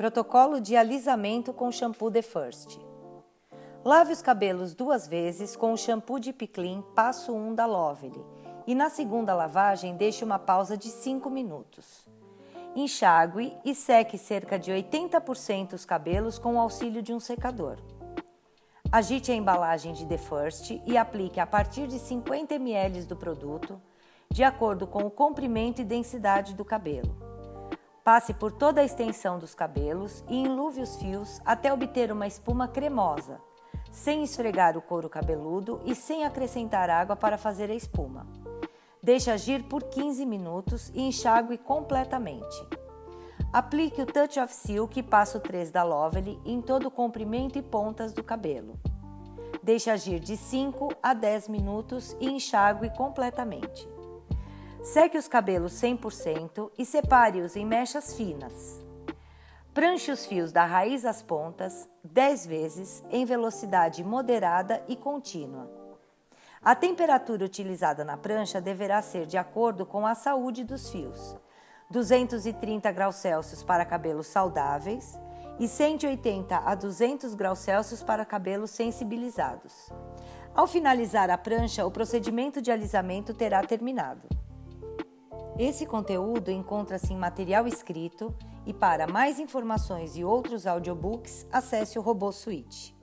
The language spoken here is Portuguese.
Protocolo de alisamento com shampoo The First. Lave os cabelos duas vezes com o shampoo de Piclin passo 1 da Lovely e na segunda lavagem deixe uma pausa de 5 minutos. Enxague e seque cerca de 80% os cabelos com o auxílio de um secador. Agite a embalagem de The First e aplique a partir de 50 ml do produto, de acordo com o comprimento e densidade do cabelo. Passe por toda a extensão dos cabelos e enluve os fios até obter uma espuma cremosa, sem esfregar o couro cabeludo e sem acrescentar água para fazer a espuma. Deixe agir por 15 minutos e enxague completamente. Aplique o Touch of Silk passo 3 da Lovely em todo o comprimento e pontas do cabelo. Deixe agir de 5 a 10 minutos e enxague completamente. Seque os cabelos 100% e separe-os em mechas finas. Pranche os fios da raiz às pontas 10 vezes em velocidade moderada e contínua. A temperatura utilizada na prancha deverá ser de acordo com a saúde dos fios: 230 graus Celsius para cabelos saudáveis e 180 a 200 graus Celsius para cabelos sensibilizados. Ao finalizar a prancha, o procedimento de alisamento terá terminado. Esse conteúdo encontra-se em material escrito e para mais informações e outros audiobooks, acesse o Robô Suite.